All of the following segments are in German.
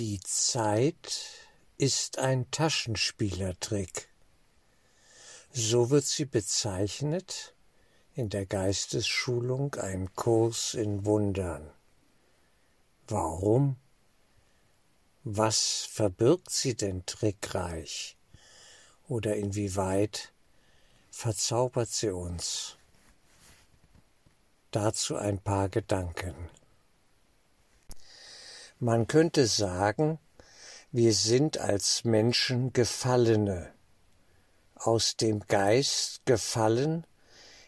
Die Zeit ist ein Taschenspielertrick. So wird sie bezeichnet in der Geistesschulung ein Kurs in Wundern. Warum? Was verbirgt sie denn trickreich? Oder inwieweit verzaubert sie uns? Dazu ein paar Gedanken. Man könnte sagen, wir sind als Menschen Gefallene, aus dem Geist gefallen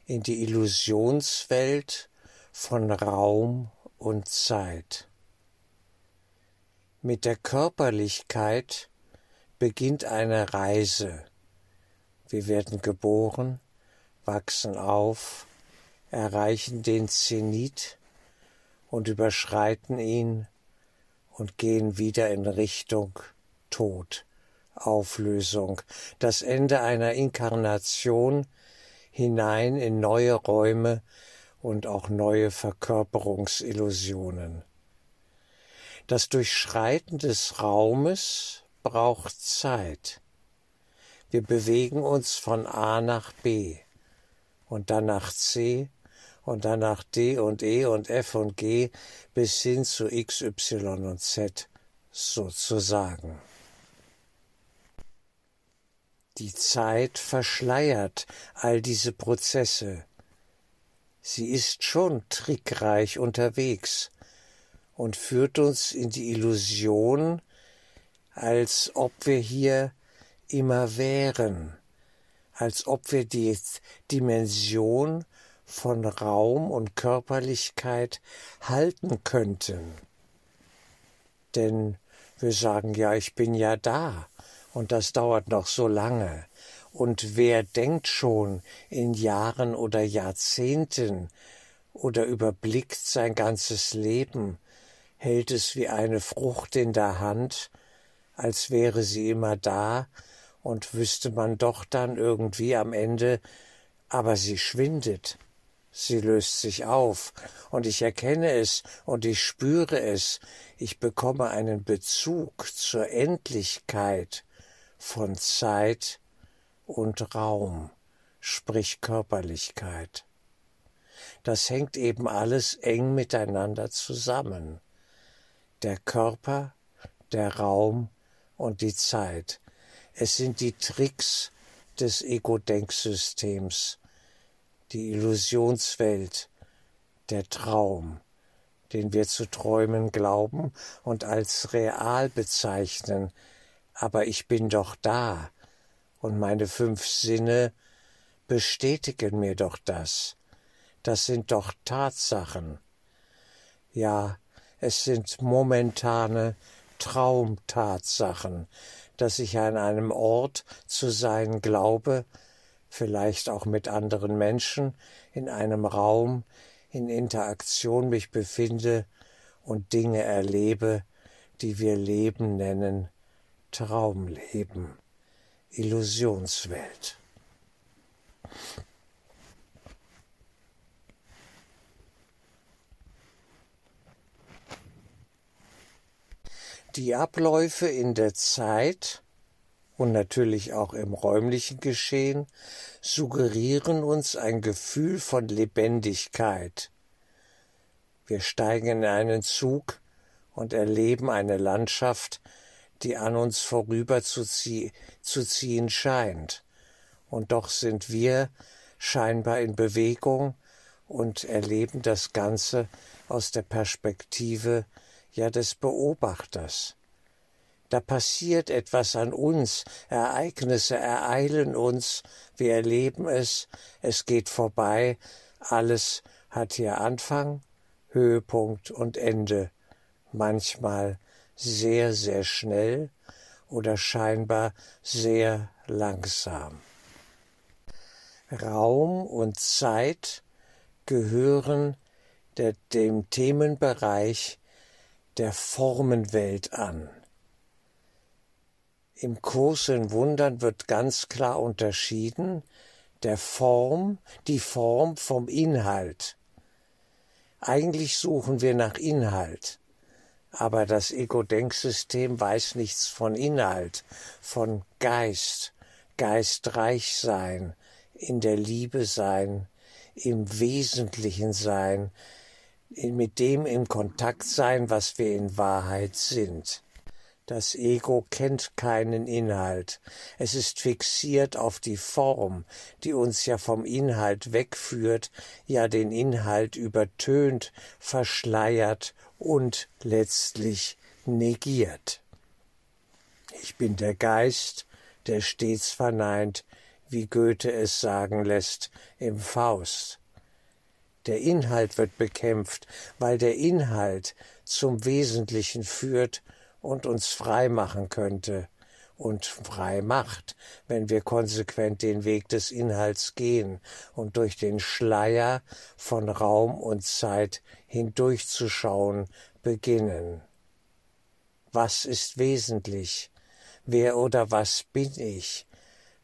in die Illusionswelt von Raum und Zeit. Mit der Körperlichkeit beginnt eine Reise. Wir werden geboren, wachsen auf, erreichen den Zenit und überschreiten ihn und gehen wieder in Richtung Tod, Auflösung, das Ende einer Inkarnation hinein in neue Räume und auch neue Verkörperungsillusionen. Das Durchschreiten des Raumes braucht Zeit. Wir bewegen uns von A nach B und dann nach C und dann nach D und E und F und G bis hin zu X, Y und Z sozusagen. Die Zeit verschleiert all diese Prozesse. Sie ist schon trickreich unterwegs und führt uns in die Illusion, als ob wir hier immer wären, als ob wir die Dimension von Raum und Körperlichkeit halten könnten. Denn wir sagen ja, ich bin ja da, und das dauert noch so lange. Und wer denkt schon in Jahren oder Jahrzehnten oder überblickt sein ganzes Leben, hält es wie eine Frucht in der Hand, als wäre sie immer da, und wüsste man doch dann irgendwie am Ende, aber sie schwindet, Sie löst sich auf, und ich erkenne es und ich spüre es, ich bekomme einen Bezug zur Endlichkeit von Zeit und Raum, sprich Körperlichkeit. Das hängt eben alles eng miteinander zusammen. Der Körper, der Raum und die Zeit. Es sind die Tricks des Ego-Denksystems, die Illusionswelt, der Traum, den wir zu träumen glauben und als real bezeichnen, aber ich bin doch da, und meine fünf Sinne bestätigen mir doch das. Das sind doch Tatsachen. Ja, es sind momentane Traumtatsachen, dass ich an einem Ort zu sein glaube, vielleicht auch mit anderen Menschen in einem Raum in Interaktion mich befinde und Dinge erlebe, die wir Leben nennen, Traumleben, Illusionswelt. Die Abläufe in der Zeit und natürlich auch im räumlichen Geschehen suggerieren uns ein Gefühl von Lebendigkeit. Wir steigen in einen Zug und erleben eine Landschaft, die an uns vorüber zu, zie zu ziehen scheint. Und doch sind wir scheinbar in Bewegung und erleben das Ganze aus der Perspektive ja des Beobachters da passiert etwas an uns, Ereignisse ereilen uns, wir erleben es, es geht vorbei, alles hat hier Anfang, Höhepunkt und Ende, manchmal sehr, sehr schnell oder scheinbar sehr langsam. Raum und Zeit gehören der, dem Themenbereich der Formenwelt an. Im Kurs in Wundern wird ganz klar unterschieden der Form, die Form vom Inhalt. Eigentlich suchen wir nach Inhalt, Aber das Ego-Denksystem weiß nichts von Inhalt, von Geist, geistreich sein, in der Liebe sein, im Wesentlichen sein, mit dem in Kontakt sein, was wir in Wahrheit sind. Das Ego kennt keinen Inhalt. Es ist fixiert auf die Form, die uns ja vom Inhalt wegführt, ja den Inhalt übertönt, verschleiert und letztlich negiert. Ich bin der Geist, der stets verneint, wie Goethe es sagen lässt im Faust. Der Inhalt wird bekämpft, weil der Inhalt zum Wesentlichen führt und uns frei machen könnte und frei macht, wenn wir konsequent den Weg des Inhalts gehen und durch den Schleier von Raum und Zeit hindurchzuschauen beginnen. Was ist wesentlich? Wer oder was bin ich?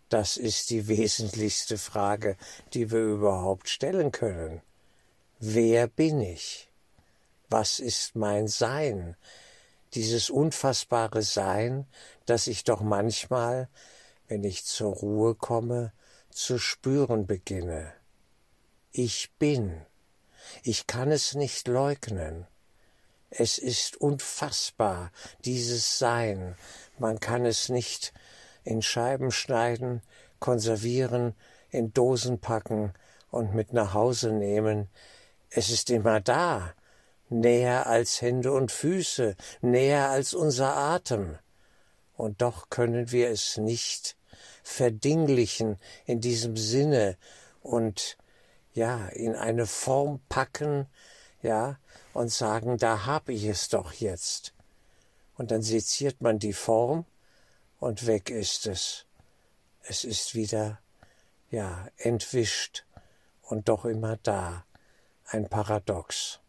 Das ist die wesentlichste Frage, die wir überhaupt stellen können. Wer bin ich? Was ist mein Sein? Dieses unfassbare Sein, das ich doch manchmal, wenn ich zur Ruhe komme, zu spüren beginne. Ich bin. Ich kann es nicht leugnen. Es ist unfassbar, dieses Sein. Man kann es nicht in Scheiben schneiden, konservieren, in Dosen packen und mit nach Hause nehmen. Es ist immer da, näher als Hände und Füße, näher als unser Atem. Und doch können wir es nicht verdinglichen in diesem Sinne und ja, in eine Form packen, ja, und sagen, da hab ich es doch jetzt. Und dann seziert man die Form und weg ist es. Es ist wieder, ja, entwischt und doch immer da ein Paradox.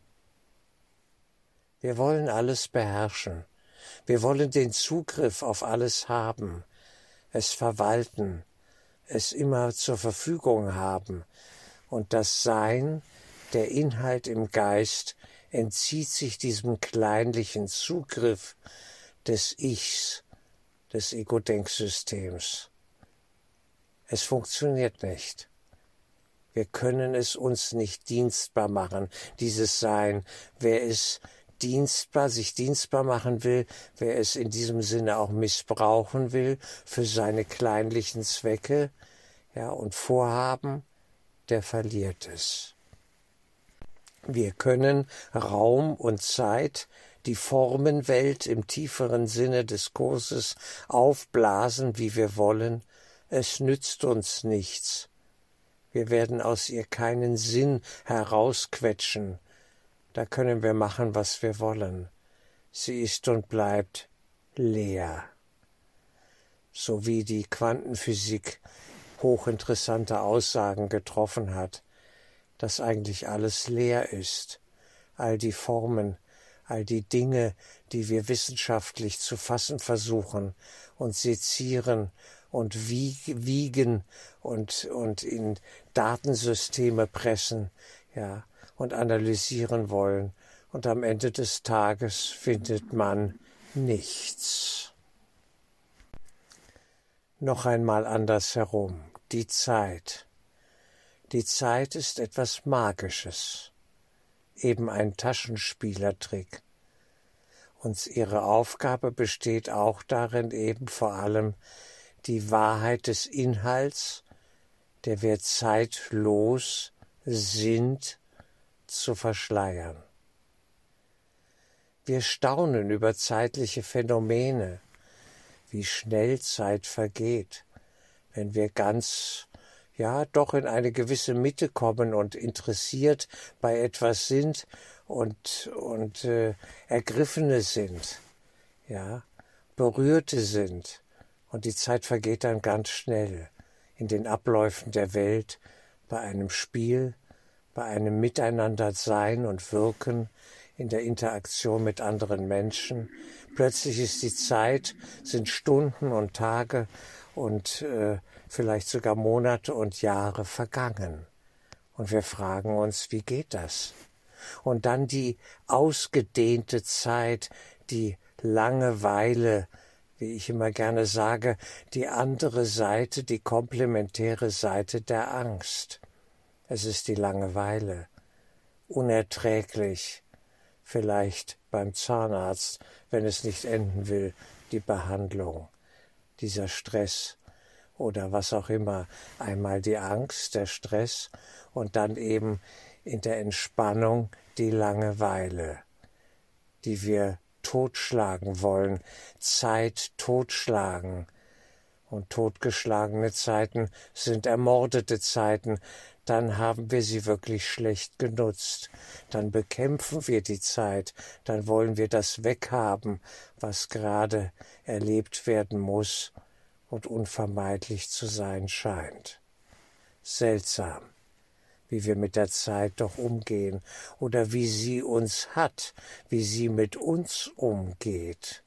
Wir wollen alles beherrschen. Wir wollen den Zugriff auf alles haben, es verwalten, es immer zur Verfügung haben. Und das Sein, der Inhalt im Geist, entzieht sich diesem kleinlichen Zugriff des Ichs, des Ego-Denksystems. Es funktioniert nicht. Wir können es uns nicht dienstbar machen, dieses Sein. Wer es dienstbar, sich dienstbar machen will, wer es in diesem Sinne auch missbrauchen will für seine kleinlichen Zwecke, ja, und Vorhaben, der verliert es. Wir können Raum und Zeit, die Formenwelt im tieferen Sinne des Kurses aufblasen, wie wir wollen, es nützt uns nichts. Wir werden aus ihr keinen Sinn herausquetschen. Da können wir machen, was wir wollen. Sie ist und bleibt leer. So wie die Quantenphysik hochinteressante Aussagen getroffen hat, dass eigentlich alles leer ist, all die Formen, all die Dinge, die wir wissenschaftlich zu fassen versuchen und sezieren und wiegen und, und in Datensysteme pressen, ja, und analysieren wollen. Und am Ende des Tages findet man nichts. Noch einmal andersherum. Die Zeit. Die Zeit ist etwas Magisches, eben ein Taschenspielertrick. Und ihre Aufgabe besteht auch darin, eben vor allem die Wahrheit des Inhalts, der wir zeitlos sind, zu verschleiern. Wir staunen über zeitliche Phänomene, wie schnell Zeit vergeht, wenn wir ganz ja doch in eine gewisse Mitte kommen und interessiert bei etwas sind und und äh, ergriffene sind, ja, berührte sind und die Zeit vergeht dann ganz schnell in den Abläufen der Welt, bei einem Spiel, bei einem Miteinander sein und wirken, in der Interaktion mit anderen Menschen. Plötzlich ist die Zeit, sind Stunden und Tage und äh, vielleicht sogar Monate und Jahre vergangen. Und wir fragen uns, wie geht das? und dann die ausgedehnte Zeit, die Langeweile, wie ich immer gerne sage, die andere Seite, die komplementäre Seite der Angst. Es ist die Langeweile, unerträglich, vielleicht beim Zahnarzt, wenn es nicht enden will, die Behandlung, dieser Stress oder was auch immer, einmal die Angst, der Stress und dann eben in der Entspannung die Langeweile, die wir totschlagen wollen, Zeit totschlagen. Und totgeschlagene Zeiten sind ermordete Zeiten, dann haben wir sie wirklich schlecht genutzt. Dann bekämpfen wir die Zeit, dann wollen wir das weghaben, was gerade erlebt werden muss und unvermeidlich zu sein scheint. Seltsam wie wir mit der Zeit doch umgehen oder wie sie uns hat, wie sie mit uns umgeht,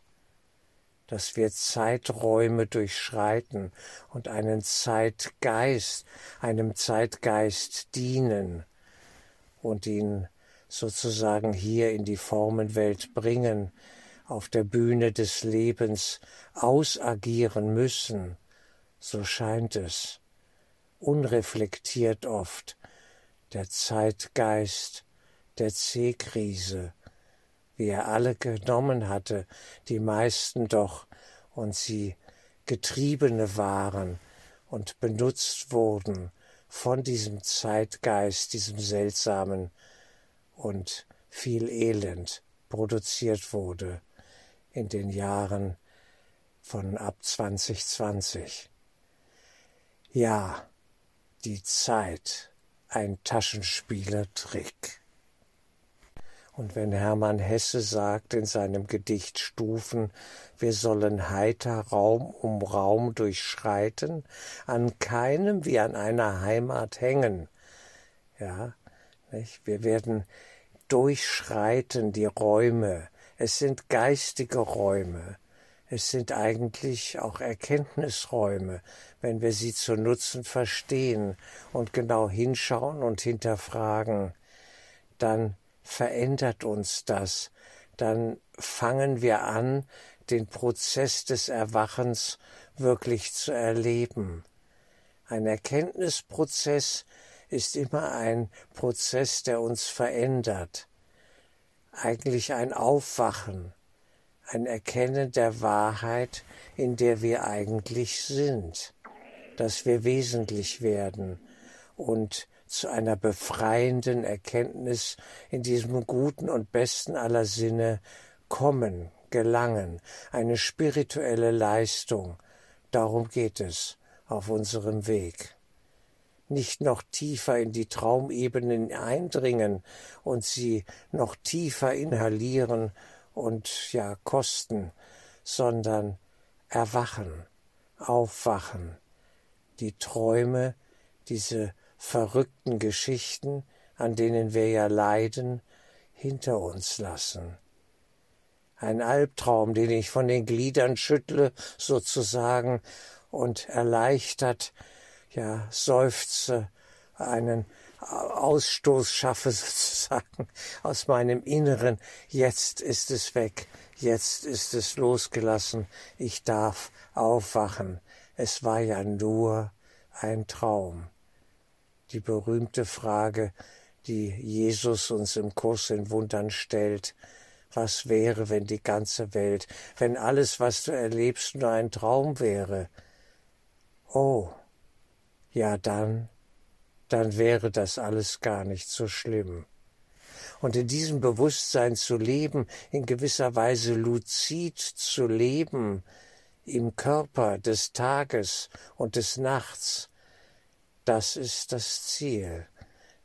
dass wir Zeiträume durchschreiten und einen Zeitgeist, einem Zeitgeist dienen und ihn sozusagen hier in die Formenwelt bringen, auf der Bühne des Lebens ausagieren müssen, so scheint es, unreflektiert oft, der Zeitgeist der C-Krise, wie er alle genommen hatte, die meisten doch, und sie Getriebene waren und benutzt wurden von diesem Zeitgeist, diesem seltsamen und viel Elend produziert wurde in den Jahren von ab 2020. Ja, die Zeit ein Taschenspielertrick. Und wenn Hermann Hesse sagt in seinem Gedicht Stufen, wir sollen heiter Raum um Raum durchschreiten, an keinem wie an einer Heimat hängen. Ja, nicht? wir werden durchschreiten die Räume. Es sind geistige Räume. Es sind eigentlich auch Erkenntnisräume, wenn wir sie zu nutzen verstehen und genau hinschauen und hinterfragen, dann verändert uns das, dann fangen wir an, den Prozess des Erwachens wirklich zu erleben. Ein Erkenntnisprozess ist immer ein Prozess, der uns verändert, eigentlich ein Aufwachen, ein Erkennen der Wahrheit, in der wir eigentlich sind, dass wir wesentlich werden. Und zu einer befreienden Erkenntnis in diesem guten und besten aller Sinne kommen, gelangen, eine spirituelle Leistung. Darum geht es auf unserem Weg. Nicht noch tiefer in die Traumebenen eindringen und sie noch tiefer inhalieren und ja kosten, sondern erwachen, aufwachen, die Träume, diese verrückten Geschichten, an denen wir ja leiden, hinter uns lassen. Ein Albtraum, den ich von den Gliedern schüttle, sozusagen, und erleichtert, ja, seufze, einen Ausstoß schaffe sozusagen aus meinem Inneren. Jetzt ist es weg, jetzt ist es losgelassen, ich darf aufwachen. Es war ja nur ein Traum. Die berühmte Frage, die Jesus uns im Kurs in Wundern stellt, was wäre, wenn die ganze Welt, wenn alles, was du erlebst, nur ein Traum wäre? Oh, ja dann dann wäre das alles gar nicht so schlimm. Und in diesem Bewusstsein zu leben, in gewisser Weise luzid zu leben, im Körper des Tages und des Nachts, das ist das Ziel,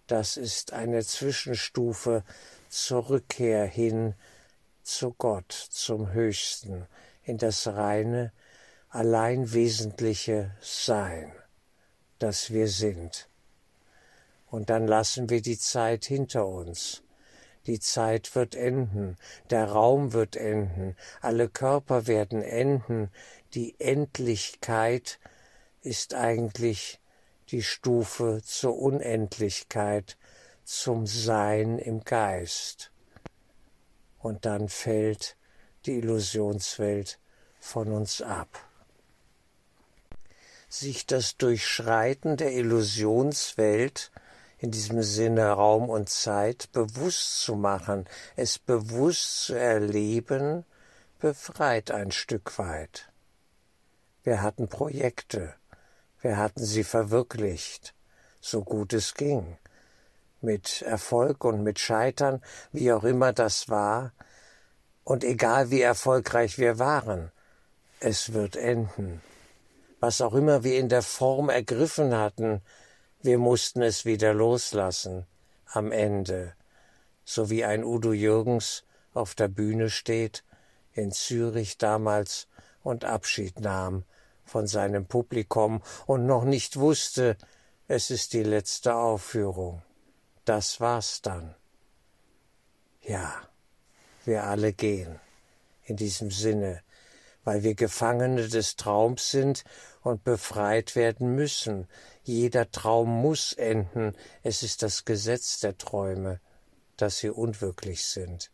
das ist eine Zwischenstufe zur Rückkehr hin zu Gott, zum Höchsten, in das reine, allein wesentliche Sein, das wir sind. Und dann lassen wir die Zeit hinter uns. Die Zeit wird enden, der Raum wird enden, alle Körper werden enden, die Endlichkeit ist eigentlich die Stufe zur Unendlichkeit, zum Sein im Geist. Und dann fällt die Illusionswelt von uns ab. Sich das Durchschreiten der Illusionswelt in diesem Sinne Raum und Zeit bewusst zu machen, es bewusst zu erleben, befreit ein Stück weit. Wir hatten Projekte, wir hatten sie verwirklicht, so gut es ging. Mit Erfolg und mit Scheitern, wie auch immer das war, und egal wie erfolgreich wir waren, es wird enden. Was auch immer wir in der Form ergriffen hatten, wir mussten es wieder loslassen am Ende, so wie ein Udo Jürgens auf der Bühne steht, in Zürich damals, und Abschied nahm von seinem Publikum und noch nicht wusste, es ist die letzte Aufführung das war's dann. Ja, wir alle gehen in diesem Sinne, weil wir Gefangene des Traums sind und befreit werden müssen. Jeder Traum muss enden. Es ist das Gesetz der Träume, dass sie unwirklich sind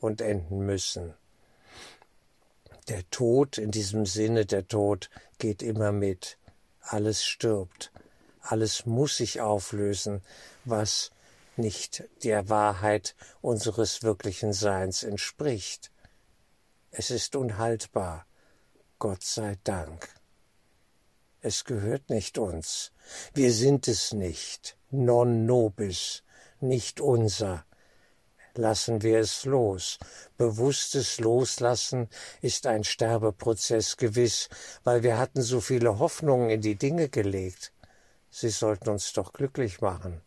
und enden müssen. Der Tod, in diesem Sinne der Tod, geht immer mit. Alles stirbt. Alles muss sich auflösen, was nicht der Wahrheit unseres wirklichen Seins entspricht. Es ist unhaltbar, Gott sei Dank. Es gehört nicht uns, wir sind es nicht, non nobis, nicht unser. Lassen wir es los. Bewusstes Loslassen ist ein Sterbeprozess gewiss, weil wir hatten so viele Hoffnungen in die Dinge gelegt. Sie sollten uns doch glücklich machen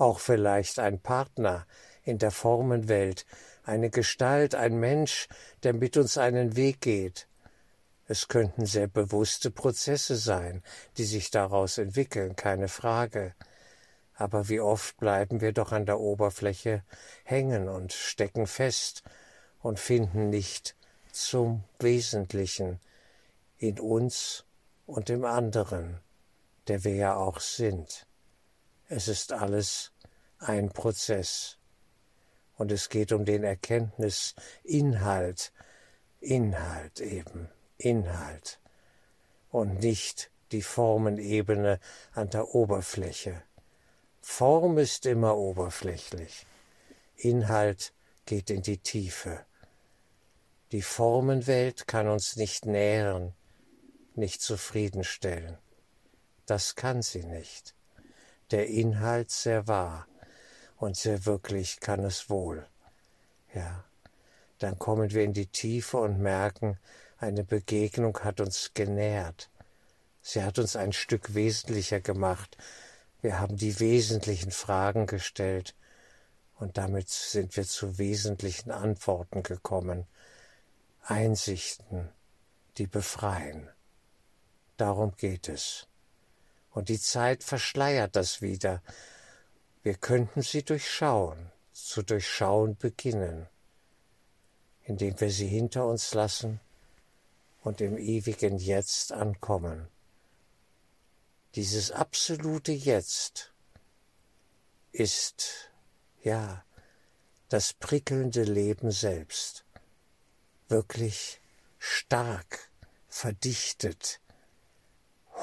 auch vielleicht ein Partner in der Formenwelt, eine Gestalt, ein Mensch, der mit uns einen Weg geht. Es könnten sehr bewusste Prozesse sein, die sich daraus entwickeln, keine Frage. Aber wie oft bleiben wir doch an der Oberfläche hängen und stecken fest und finden nicht zum Wesentlichen in uns und im anderen, der wir ja auch sind. Es ist alles ein Prozess. Und es geht um den Erkenntnisinhalt, Inhalt eben, Inhalt und nicht die Formenebene an der Oberfläche. Form ist immer oberflächlich. Inhalt geht in die Tiefe. Die Formenwelt kann uns nicht nähren, nicht zufriedenstellen. Das kann sie nicht der Inhalt sehr wahr und sehr wirklich kann es wohl. Ja, dann kommen wir in die Tiefe und merken, eine Begegnung hat uns genährt. Sie hat uns ein Stück wesentlicher gemacht. Wir haben die wesentlichen Fragen gestellt und damit sind wir zu wesentlichen Antworten gekommen. Einsichten, die befreien. Darum geht es und die Zeit verschleiert das wieder. Wir könnten sie durchschauen, zu durchschauen beginnen, indem wir sie hinter uns lassen und im ewigen Jetzt ankommen. Dieses absolute Jetzt ist, ja, das prickelnde Leben selbst, wirklich stark, verdichtet,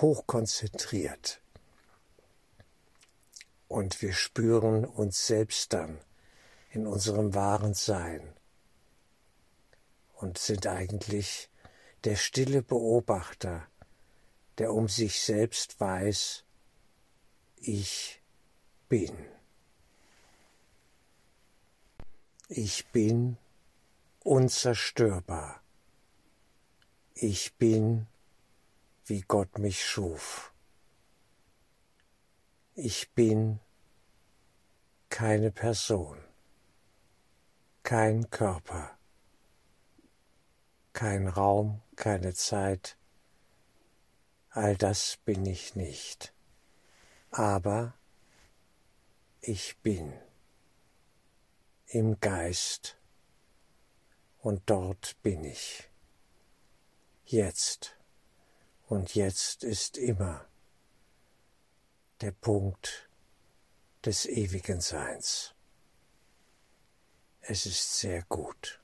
hochkonzentriert. Und wir spüren uns selbst dann in unserem wahren Sein und sind eigentlich der stille Beobachter, der um sich selbst weiß, ich bin. Ich bin unzerstörbar. Ich bin wie Gott mich schuf. Ich bin keine Person, kein Körper, kein Raum, keine Zeit, all das bin ich nicht. Aber ich bin im Geist und dort bin ich. Jetzt und jetzt ist immer der Punkt des ewigen Seins. Es ist sehr gut.